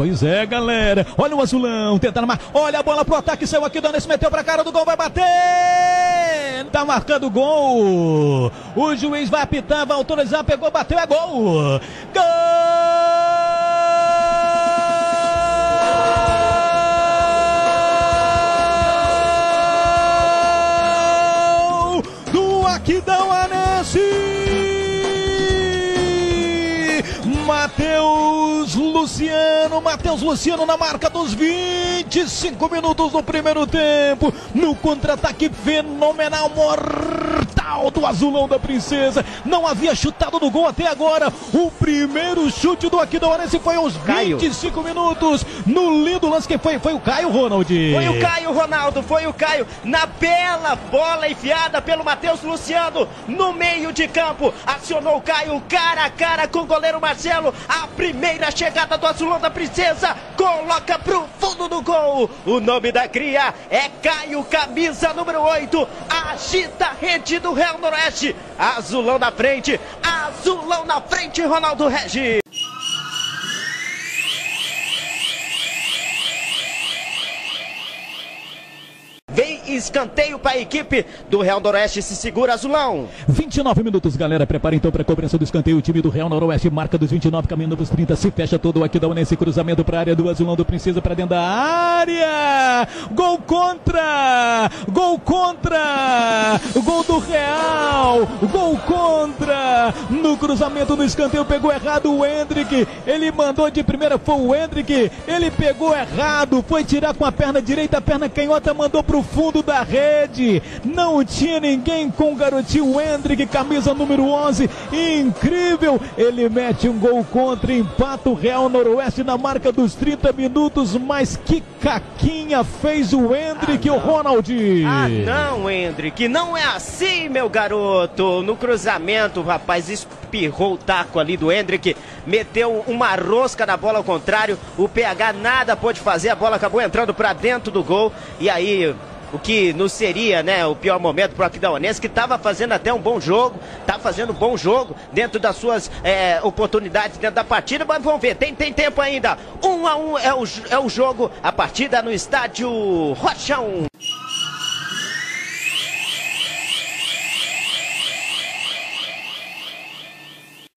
Pois é, galera. Olha o azulão tentando mais. Olha a bola pro ataque, saiu aqui, Danês meteu pra cara do gol, vai bater! Tá marcando gol. O juiz vai apitar, vai autorizar, pegou, bateu, é gol. Gol Matheus Luciano, Matheus Luciano na marca dos 25 minutos do primeiro tempo, no contra-ataque fenomenal, mortal do azulão da princesa, não havia chutado no gol até agora, o primeiro chute do Aquidauanense foi aos Caio. 25 minutos, no lindo lance, quem foi? Foi o Caio Ronald. Foi o Caio Ronaldo, foi o Caio na bela bola enfiada pelo Matheus Luciano no meio de campo. Acionou o Caio cara a cara com o goleiro Marcelo. A primeira chegada do Azulão da Princesa coloca pro fundo do gol. O nome da cria é Caio, camisa número 8. Agita a rede do Real Noroeste. Azulão na frente, azulão na frente, Ronaldo Regis. Vem escanteio para a equipe do Real Noroeste. Se segura, Azulão. 29 minutos, galera. Prepara então para a cobrança do escanteio. O time do Real Noroeste marca dos 29, caminhando para os 30. Se fecha todo aqui da Unense. Cruzamento para a área do Azulão do Princesa para dentro da área. Gol contra! Gol contra! Gol do Real! Gol contra! No cruzamento do escanteio pegou errado o Hendrick. Ele mandou de primeira, foi o Hendrick. Ele pegou errado, foi tirar com a perna direita, a perna canhota mandou pro fundo da rede. Não tinha ninguém com o garotinho Hendrick, camisa número 11. Incrível! Ele mete um gol contra, empata o Real Noroeste na marca dos 30 minutos. Mas que caquinha fez o Hendrick, Ah, o Ronald! Ah, não, Hendrick, não é assim, meu garoto. No cruzamento, o rapaz espirrou o taco ali do Hendrick, meteu uma rosca na bola ao contrário. O PH nada pôde fazer, a bola acabou entrando pra dentro do gol. E aí, o que não seria, né, o pior momento pro Aquidauanense, que estava fazendo até um bom jogo, tá fazendo um bom jogo dentro das suas é, oportunidades dentro da partida, mas vamos ver, tem, tem tempo ainda. Um a um é o, é o jogo, a partida no estádio Rochão.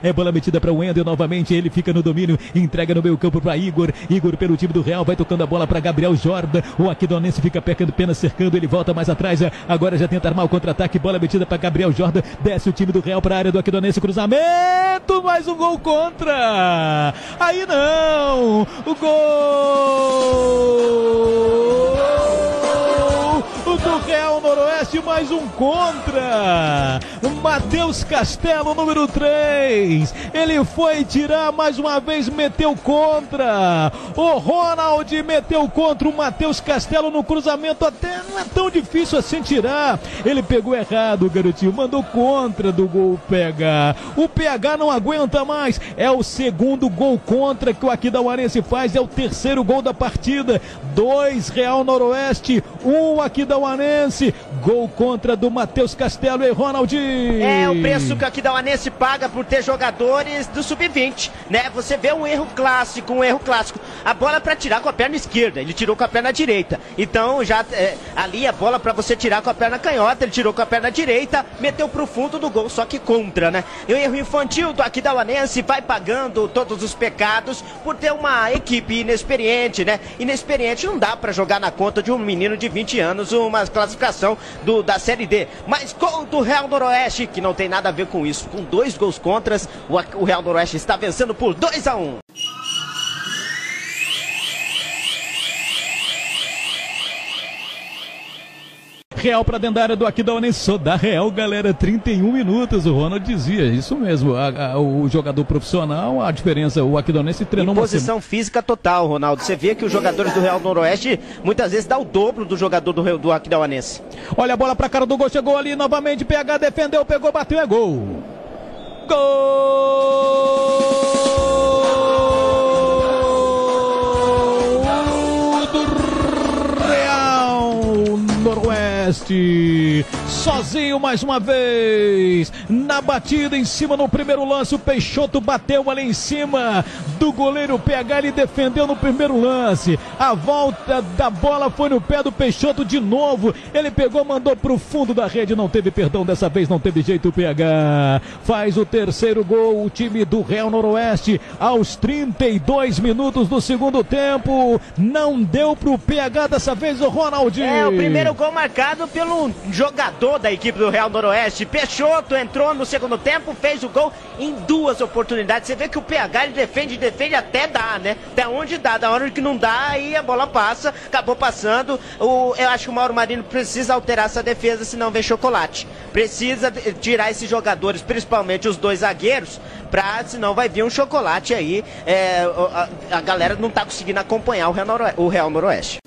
É bola metida para o Wendel novamente. Ele fica no domínio, entrega no meio campo para Igor. Igor pelo time do Real vai tocando a bola para Gabriel Jordan. O Aquidonense fica pecando pena cercando. Ele volta mais atrás. Agora já tenta armar o contra-ataque. Bola metida para Gabriel Jordan. Desce o time do Real para a área do Aquidonense. Cruzamento. Mais um gol contra. Aí não. O gol Real Noroeste, mais um contra. Matheus Castelo, número 3. Ele foi tirar mais uma vez, meteu contra. O Ronald meteu contra o Matheus Castelo no cruzamento. Até não é tão difícil assim tirar. Ele pegou errado, garotinho. Mandou contra do gol PH. O PH não aguenta mais. É o segundo gol contra que o Aquidauanense faz. É o terceiro gol da partida. Dois Real Noroeste, um Gol contra do Matheus Castelo e Ronald. É o preço que o Aquidauanense paga por ter jogadores do sub-20, né? Você vê um erro clássico, um erro clássico. A bola para tirar com a perna esquerda, ele tirou com a perna direita. Então já é, ali a bola para você tirar com a perna canhota, ele tirou com a perna direita, meteu pro fundo do gol, só que contra, né? E o erro infantil do Aquidauanense vai pagando todos os pecados por ter uma equipe inexperiente, né? Inexperiente não dá para jogar na conta de um menino de 20 anos uma classificação do, da Série D. Mas gol do Real Noroeste, que não tem nada a ver com isso. Com dois gols contras, o, o Real Noroeste está vencendo por 2 a 1 um. Real para dentro da área do Aquidauanense, só dá Real, galera, 31 minutos, o Ronald dizia, isso mesmo, a, a, o jogador profissional, a diferença, o Aquidauanense treinou em posição física total, Ronaldo, você vê que os jogadores do Real Noroeste muitas vezes dá o dobro do jogador do, do Aquidauanense. Olha a bola pra cara do gol, chegou ali novamente, PH defendeu, pegou, bateu, é gol! Gol Noroeste. Sozinho mais uma vez. Na batida em cima no primeiro lance, o Peixoto bateu ali em cima do goleiro PH. Ele defendeu no primeiro lance. A volta da bola foi no pé do Peixoto de novo. Ele pegou, mandou pro fundo da rede. Não teve perdão dessa vez, não teve jeito o PH. Faz o terceiro gol, o time do Real Noroeste aos 32 minutos do segundo tempo. Não deu pro PH dessa vez o Ronaldinho. É, o primeiro gol marcado pelo jogador da equipe do Real Noroeste. Peixoto entrou no segundo tempo, fez o gol em duas oportunidades. Você vê que o PH ele defende, defende até dá, né? Até onde dá, da hora que não dá, aí a bola passa, acabou passando. O, eu acho que o Mauro Marino precisa alterar essa defesa, senão vem chocolate. Precisa tirar esses jogadores, principalmente os dois zagueiros, pra, senão vai vir um chocolate aí. É, a, a galera não tá conseguindo acompanhar o Real, Noroeste. O Real Noroeste.